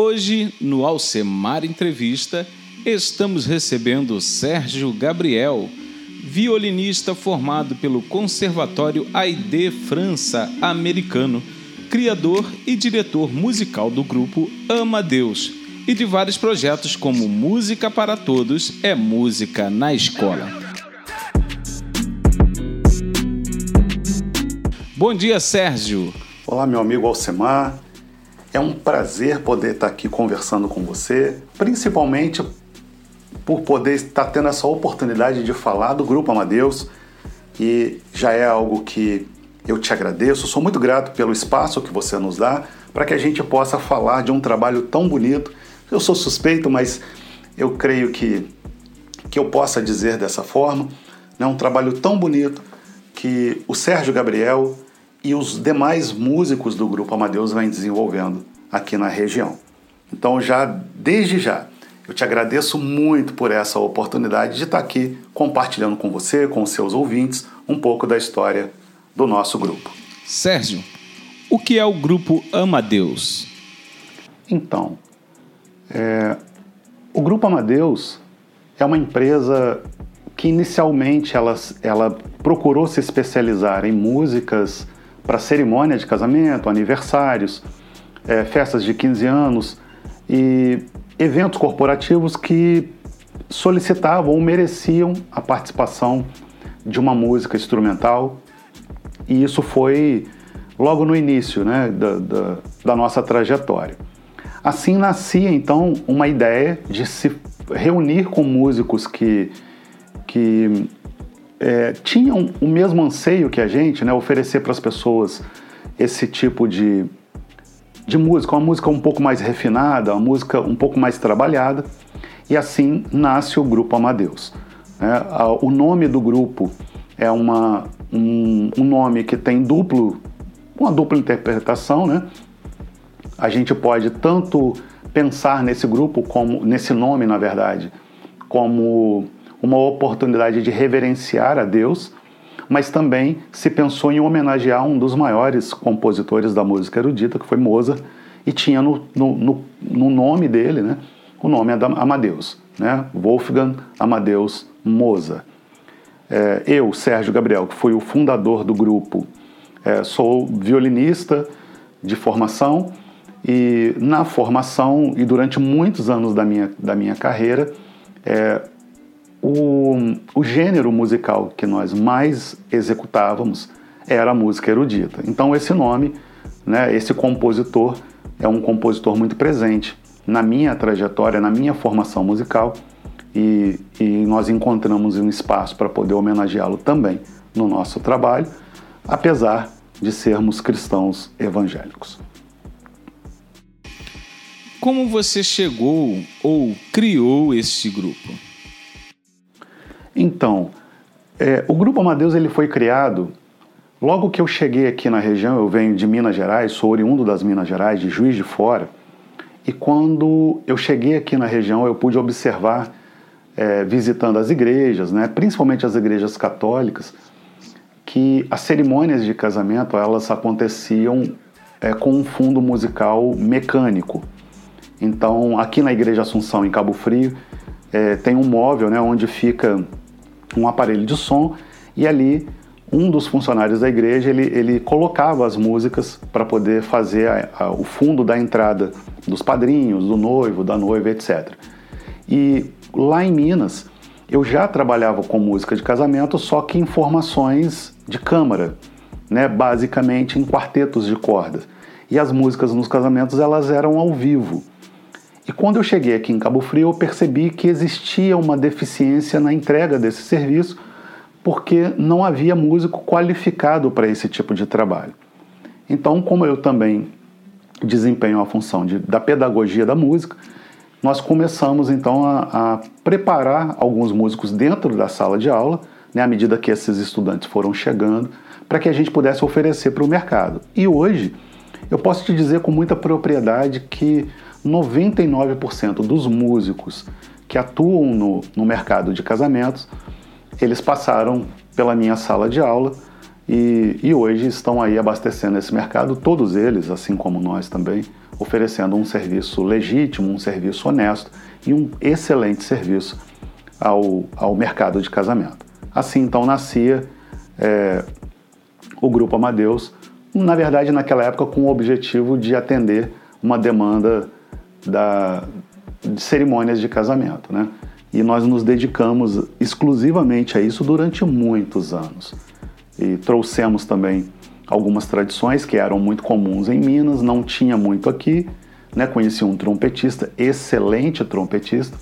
Hoje, no Alcemar Entrevista, estamos recebendo Sérgio Gabriel, violinista formado pelo Conservatório Aide França Americano, criador e diretor musical do grupo Amadeus e de vários projetos como Música para Todos é Música na Escola. Bom dia, Sérgio. Olá, meu amigo Alcemar. É um prazer poder estar aqui conversando com você, principalmente por poder estar tendo essa oportunidade de falar do Grupo Amadeus, que já é algo que eu te agradeço. Sou muito grato pelo espaço que você nos dá para que a gente possa falar de um trabalho tão bonito. Eu sou suspeito, mas eu creio que, que eu possa dizer dessa forma. É um trabalho tão bonito que o Sérgio Gabriel e os demais músicos do Grupo Amadeus vêm desenvolvendo aqui na região. Então, já desde já, eu te agradeço muito por essa oportunidade de estar aqui compartilhando com você, com os seus ouvintes, um pouco da história do nosso grupo. Sérgio, o que é o Grupo Amadeus? Então, é, o Grupo Amadeus é uma empresa que inicialmente ela, ela procurou se especializar em músicas para cerimônia de casamento, aniversários, é, festas de 15 anos e eventos corporativos que solicitavam ou mereciam a participação de uma música instrumental. E isso foi logo no início né, da, da, da nossa trajetória. Assim nascia então uma ideia de se reunir com músicos que, que é, tinham o mesmo anseio que a gente, né, oferecer para as pessoas esse tipo de, de música, uma música um pouco mais refinada, uma música um pouco mais trabalhada, e assim nasce o Grupo Amadeus. Né? O nome do grupo é uma, um, um nome que tem duplo, uma dupla interpretação, né? A gente pode tanto pensar nesse grupo como nesse nome, na verdade, como uma oportunidade de reverenciar a Deus, mas também se pensou em homenagear um dos maiores compositores da música erudita, que foi Mozart, e tinha no, no, no nome dele né, o nome Amadeus, né, Wolfgang Amadeus Mozart. É, eu, Sérgio Gabriel, que fui o fundador do grupo, é, sou violinista de formação e na formação e durante muitos anos da minha, da minha carreira, é, o, o gênero musical que nós mais executávamos era a música erudita. Então esse nome, né, esse compositor é um compositor muito presente na minha trajetória, na minha formação musical e, e nós encontramos um espaço para poder homenageá-lo também no nosso trabalho, apesar de sermos cristãos evangélicos. Como você chegou ou criou este grupo? Então, é, o Grupo Amadeus ele foi criado logo que eu cheguei aqui na região. Eu venho de Minas Gerais, sou oriundo das Minas Gerais, de Juiz de Fora. E quando eu cheguei aqui na região, eu pude observar, é, visitando as igrejas, né, principalmente as igrejas católicas, que as cerimônias de casamento elas aconteciam é, com um fundo musical mecânico. Então, aqui na Igreja Assunção, em Cabo Frio, é, tem um móvel né, onde fica um aparelho de som e ali um dos funcionários da igreja ele, ele colocava as músicas para poder fazer a, a, o fundo da entrada dos padrinhos, do noivo, da noiva, etc. E lá em Minas eu já trabalhava com música de casamento, só que em formações de câmara, né, basicamente em quartetos de cordas. E as músicas nos casamentos elas eram ao vivo. E quando eu cheguei aqui em Cabo Frio, eu percebi que existia uma deficiência na entrega desse serviço, porque não havia músico qualificado para esse tipo de trabalho. Então, como eu também desempenho a função de, da pedagogia da música, nós começamos então a, a preparar alguns músicos dentro da sala de aula, né, à medida que esses estudantes foram chegando, para que a gente pudesse oferecer para o mercado. E hoje, eu posso te dizer com muita propriedade que 99% dos músicos que atuam no, no mercado de casamentos, eles passaram pela minha sala de aula e, e, hoje estão aí abastecendo esse mercado, todos eles, assim como nós também, oferecendo um serviço legítimo, um serviço honesto e um excelente serviço ao, ao mercado de casamento. Assim então nascia é, o Grupo Amadeus, na verdade naquela época com o objetivo de atender uma demanda da, de cerimônias de casamento. Né? E nós nos dedicamos exclusivamente a isso durante muitos anos. E trouxemos também algumas tradições que eram muito comuns em Minas, não tinha muito aqui. Né? Conheci um trompetista, excelente trompetista,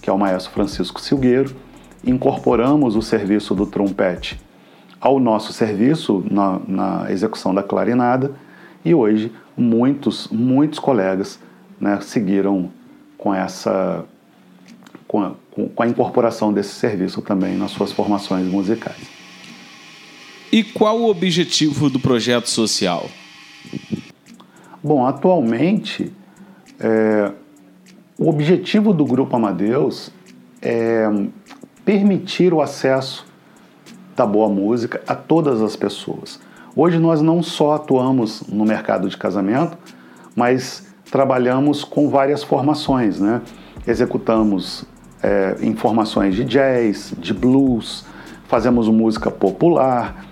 que é o maestro Francisco Silgueiro. Incorporamos o serviço do trompete ao nosso serviço na, na execução da clarinada e hoje muitos, muitos colegas né, seguiram com essa com a, com a incorporação desse serviço também nas suas formações musicais. E qual o objetivo do projeto social? Bom, atualmente é, o objetivo do Grupo Amadeus é permitir o acesso da boa música a todas as pessoas. Hoje nós não só atuamos no mercado de casamento, mas trabalhamos com várias formações, né? Executamos é, em formações de jazz, de blues, fazemos música popular,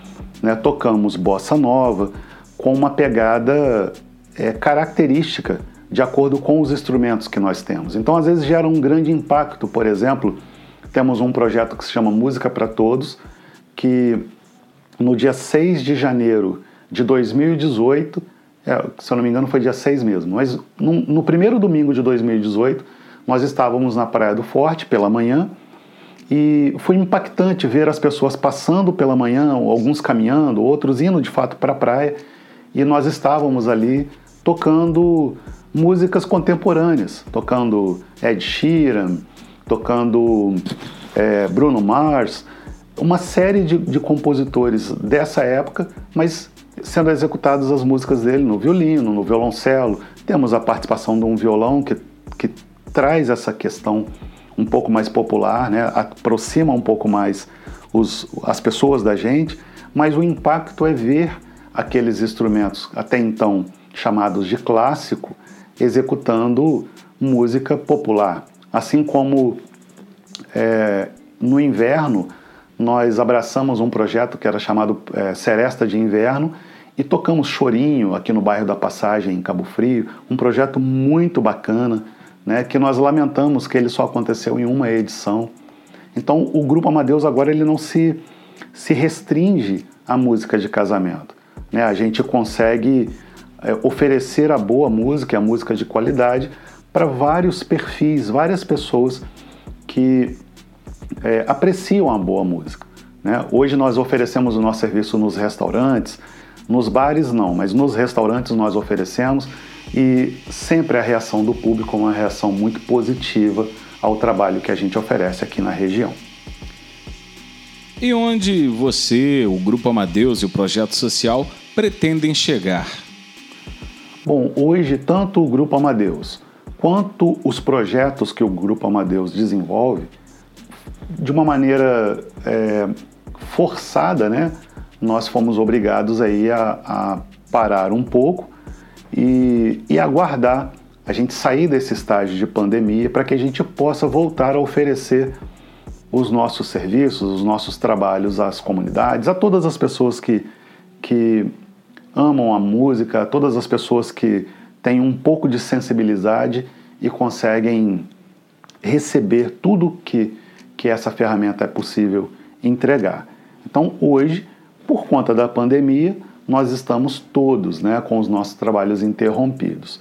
né? tocamos bossa nova, com uma pegada é, característica de acordo com os instrumentos que nós temos. Então, às vezes, gera um grande impacto. Por exemplo, temos um projeto que se chama Música para Todos, que no dia 6 de janeiro de 2018 é, se eu não me engano foi dia 6 mesmo, mas no, no, primeiro domingo de 2018 nós estávamos na Praia do Forte pela manhã e foi impactante ver as pessoas passando pela manhã, alguns caminhando, outros indo de fato para a praia. E nós estávamos ali tocando músicas contemporâneas, tocando Ed Sheeran, tocando é, Bruno Mars, uma série de, de compositores dessa época, mas sendo executadas as músicas dele no violino, no violoncelo. Temos a participação de um violão que, que traz essa questão um pouco mais popular, né? aproxima um pouco mais os, as pessoas da gente, mas o impacto é ver aqueles instrumentos até então chamados de clássico executando música popular. Assim como é, no inverno nós abraçamos um projeto que era chamado é, Seresta de Inverno e tocamos Chorinho aqui no bairro da Passagem, em Cabo Frio, um projeto muito bacana, né, que nós lamentamos que ele só aconteceu em uma edição. Então, o Grupo Amadeus agora ele não se, se restringe à música de casamento. Né? A gente consegue é, oferecer a boa música, a música de qualidade, para vários perfis, várias pessoas que é, apreciam a boa música. Né? Hoje nós oferecemos o nosso serviço nos restaurantes, nos bares não, mas nos restaurantes nós oferecemos e sempre a reação do público é uma reação muito positiva ao trabalho que a gente oferece aqui na região. E onde você, o Grupo Amadeus e o projeto social pretendem chegar? Bom, hoje tanto o Grupo Amadeus quanto os projetos que o Grupo Amadeus desenvolve, de uma maneira é, forçada, né? Nós fomos obrigados aí a, a parar um pouco e, e aguardar a gente sair desse estágio de pandemia para que a gente possa voltar a oferecer os nossos serviços, os nossos trabalhos às comunidades, a todas as pessoas que, que amam a música, a todas as pessoas que têm um pouco de sensibilidade e conseguem receber tudo que, que essa ferramenta é possível entregar. Então, hoje, por conta da pandemia, nós estamos todos né, com os nossos trabalhos interrompidos.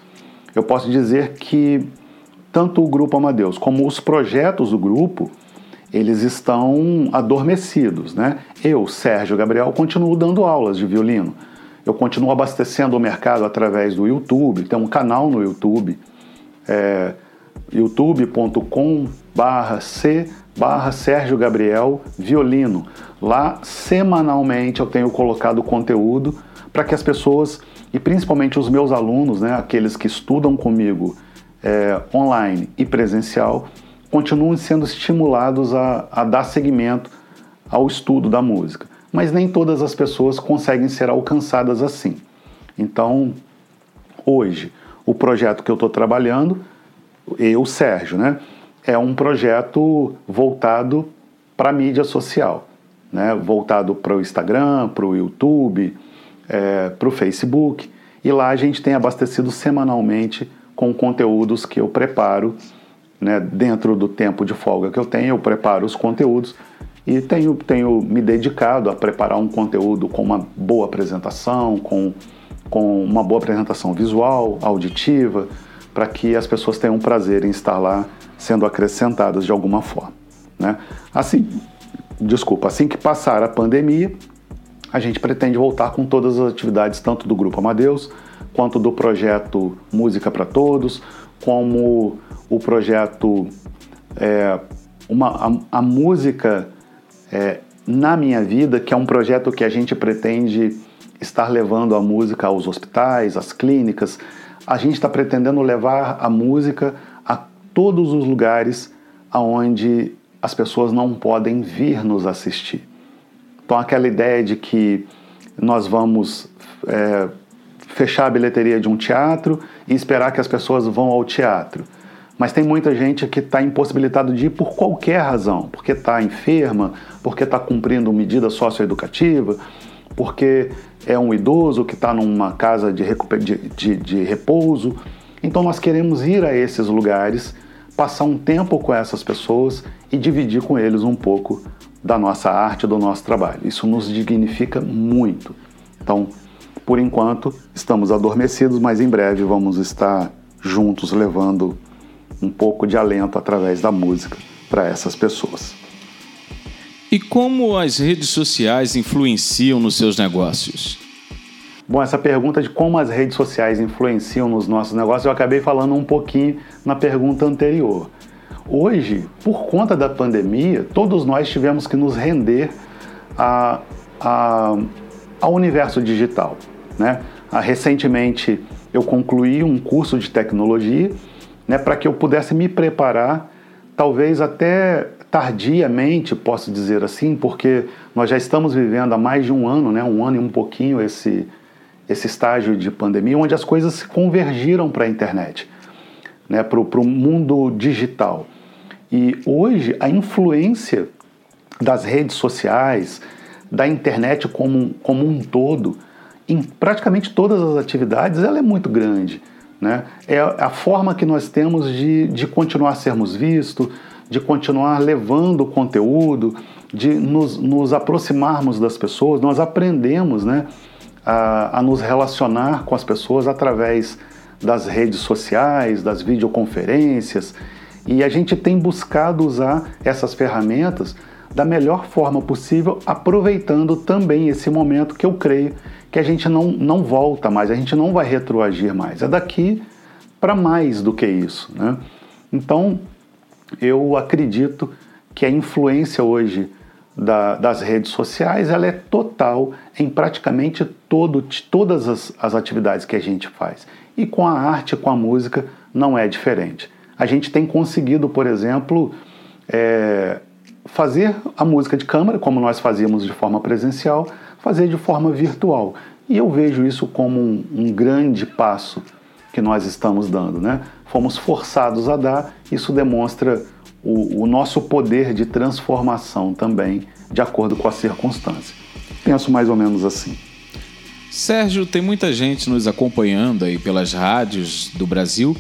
Eu posso dizer que tanto o Grupo Amadeus como os projetos do grupo, eles estão adormecidos. Né? Eu, Sérgio Gabriel, continuo dando aulas de violino. Eu continuo abastecendo o mercado através do YouTube, tem um canal no YouTube, é, youtube.com barra C barra Sérgio Gabriel Violino. Lá, semanalmente, eu tenho colocado conteúdo para que as pessoas, e principalmente os meus alunos, né, aqueles que estudam comigo é, online e presencial, continuem sendo estimulados a, a dar seguimento ao estudo da música. Mas nem todas as pessoas conseguem ser alcançadas assim. Então, hoje, o projeto que eu estou trabalhando, eu, Sérgio, né? É um projeto voltado para a mídia social, né? voltado para o Instagram, para o YouTube, é, para o Facebook. E lá a gente tem abastecido semanalmente com conteúdos que eu preparo. Né? Dentro do tempo de folga que eu tenho, eu preparo os conteúdos e tenho, tenho me dedicado a preparar um conteúdo com uma boa apresentação, com, com uma boa apresentação visual, auditiva, para que as pessoas tenham prazer em estar lá sendo acrescentadas de alguma forma. Né? Assim, desculpa, assim que passar a pandemia, a gente pretende voltar com todas as atividades, tanto do Grupo Amadeus, quanto do projeto Música para Todos, como o projeto é, uma, a, a música é, na minha vida, que é um projeto que a gente pretende estar levando a música aos hospitais, às clínicas. A gente está pretendendo levar a música a todos os lugares aonde as pessoas não podem vir nos assistir. Então, aquela ideia de que nós vamos é, fechar a bilheteria de um teatro e esperar que as pessoas vão ao teatro. Mas tem muita gente que está impossibilitado de ir por qualquer razão, porque está enferma, porque está cumprindo medida socioeducativa, porque é um idoso que está numa casa de, de, de, de repouso. Então nós queremos ir a esses lugares, passar um tempo com essas pessoas e dividir com eles um pouco da nossa arte, do nosso trabalho. Isso nos dignifica muito. Então, por enquanto, estamos adormecidos, mas em breve vamos estar juntos levando um pouco de alento através da música para essas pessoas. E como as redes sociais influenciam nos seus negócios? Bom, essa pergunta de como as redes sociais influenciam nos nossos negócios, eu acabei falando um pouquinho na pergunta anterior. Hoje, por conta da pandemia, todos nós tivemos que nos render a, a, ao universo digital. Né? Ah, recentemente, eu concluí um curso de tecnologia né, para que eu pudesse me preparar, talvez até tardiamente, posso dizer assim, porque nós já estamos vivendo há mais de um ano, né, um ano e um pouquinho, esse, esse estágio de pandemia, onde as coisas se convergiram para a internet, né, para o mundo digital. E hoje a influência das redes sociais, da internet como, como um todo, em praticamente todas as atividades, ela é muito grande. Né? É a forma que nós temos de, de continuar a sermos vistos, de continuar levando o conteúdo, de nos, nos aproximarmos das pessoas. Nós aprendemos né, a, a nos relacionar com as pessoas através das redes sociais, das videoconferências. E a gente tem buscado usar essas ferramentas da melhor forma possível, aproveitando também esse momento que eu creio que a gente não, não volta mais, a gente não vai retroagir mais. É daqui para mais do que isso. Né? Então, eu acredito que a influência hoje da, das redes sociais ela é total em praticamente todo, todas as, as atividades que a gente faz. E com a arte, com a música, não é diferente a gente tem conseguido, por exemplo, é, fazer a música de câmara, como nós fazíamos de forma presencial, fazer de forma virtual. E eu vejo isso como um, um grande passo que nós estamos dando. Né? Fomos forçados a dar, isso demonstra o, o nosso poder de transformação também, de acordo com a circunstância. Penso mais ou menos assim. Sérgio, tem muita gente nos acompanhando aí pelas rádios do Brasil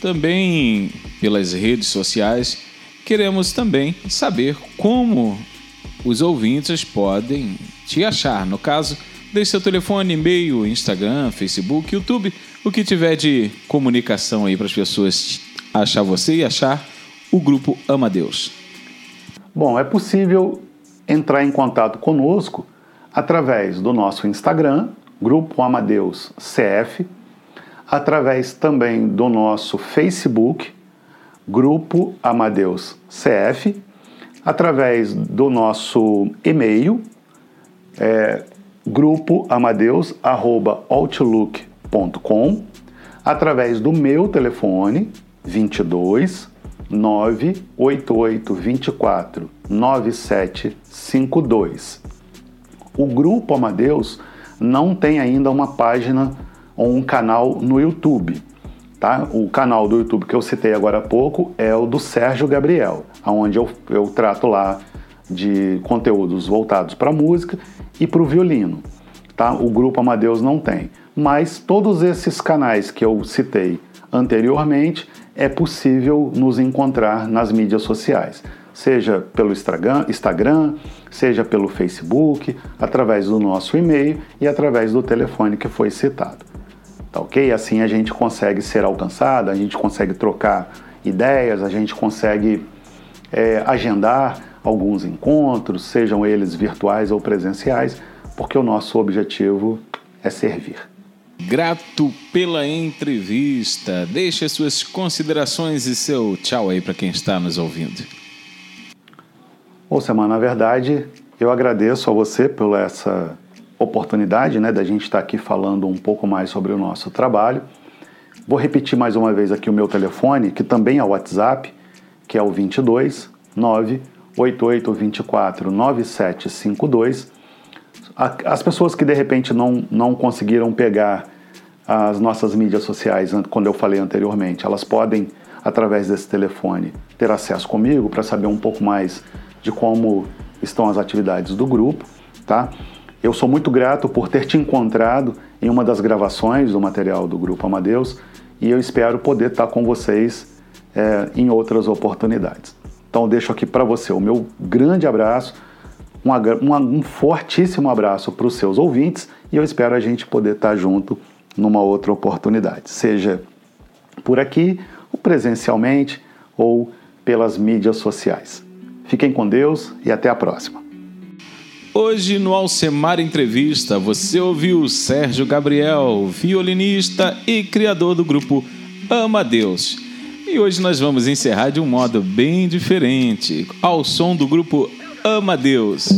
também pelas redes sociais, queremos também saber como os ouvintes podem te achar. No caso, deixe seu telefone, e-mail, Instagram, Facebook, YouTube, o que tiver de comunicação aí para as pessoas achar você e achar o grupo Amadeus. Bom, é possível entrar em contato conosco através do nosso Instagram, Grupo Amadeus CF, através também do nosso Facebook, Grupo Amadeus CF, através do nosso e-mail, é, grupoamadeus.outlook.com, através do meu telefone 22 988 24 9752. O Grupo Amadeus não tem ainda uma página ou um canal no YouTube. Tá? O canal do YouTube que eu citei agora há pouco é o do Sérgio Gabriel, onde eu, eu trato lá de conteúdos voltados para música e para o violino. Tá? O grupo Amadeus não tem. Mas todos esses canais que eu citei anteriormente é possível nos encontrar nas mídias sociais, seja pelo Instagram, seja pelo Facebook, através do nosso e-mail e através do telefone que foi citado. Tá ok? Assim a gente consegue ser alcançado, a gente consegue trocar ideias, a gente consegue é, agendar alguns encontros, sejam eles virtuais ou presenciais, porque o nosso objetivo é servir. Grato pela entrevista. Deixe as suas considerações e seu tchau aí para quem está nos ouvindo. Ô, Semana, na verdade, eu agradeço a você por essa oportunidade né, da gente estar aqui falando um pouco mais sobre o nosso trabalho. Vou repetir mais uma vez aqui o meu telefone, que também é o WhatsApp, que é o 22 98824 9752. As pessoas que de repente não, não conseguiram pegar as nossas mídias sociais, quando eu falei anteriormente, elas podem, através desse telefone, ter acesso comigo para saber um pouco mais de como estão as atividades do grupo, tá? Eu sou muito grato por ter te encontrado em uma das gravações do material do Grupo Amadeus e eu espero poder estar com vocês é, em outras oportunidades. Então, deixo aqui para você o meu grande abraço, um, um, um fortíssimo abraço para os seus ouvintes e eu espero a gente poder estar junto numa outra oportunidade, seja por aqui, ou presencialmente, ou pelas mídias sociais. Fiquem com Deus e até a próxima. Hoje no Alcemar Entrevista você ouviu Sérgio Gabriel, violinista e criador do grupo Ama Deus. E hoje nós vamos encerrar de um modo bem diferente, ao som do grupo Ama Deus.